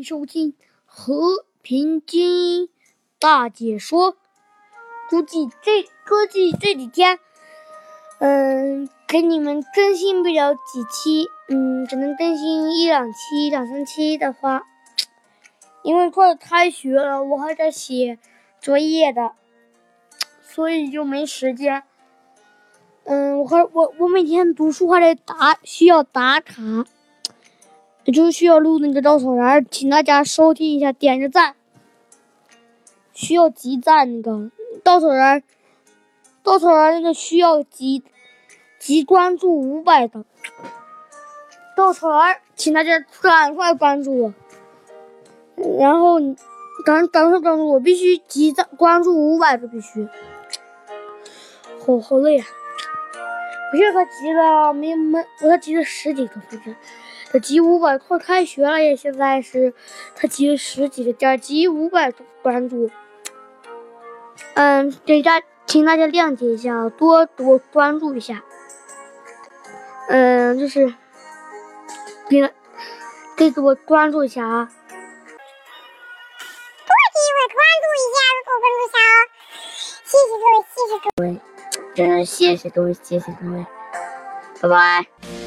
迎收听《和平精英大解说》。估计这估计这几天，嗯，给你们更新不了几期，嗯，只能更新一两期、两三期的话，因为快开学了，我还在写作业的，所以就没时间。嗯，我还我我每天读书还得打，需要打卡，就需要录那个稻草人，请大家收听一下，点个赞，需要集赞那个稻草人，稻草人那个需要集集关注五百的。稻草人，请大家赶快关注我，然后赶赶快关注我，必须集赞关注五百个必须，好好累啊。我现在才集了没没，我才集了十几个粉丝，他集五百，快开学了呀！现在是他集了十几个，点集五百关注。嗯，给大请大家谅解一下，多多关注一下。嗯，就是给给我关注一下啊！多给我关注一下，给我关注一下哦！谢谢各位，谢谢各位。真的谢谢各位，谢谢各位，拜拜。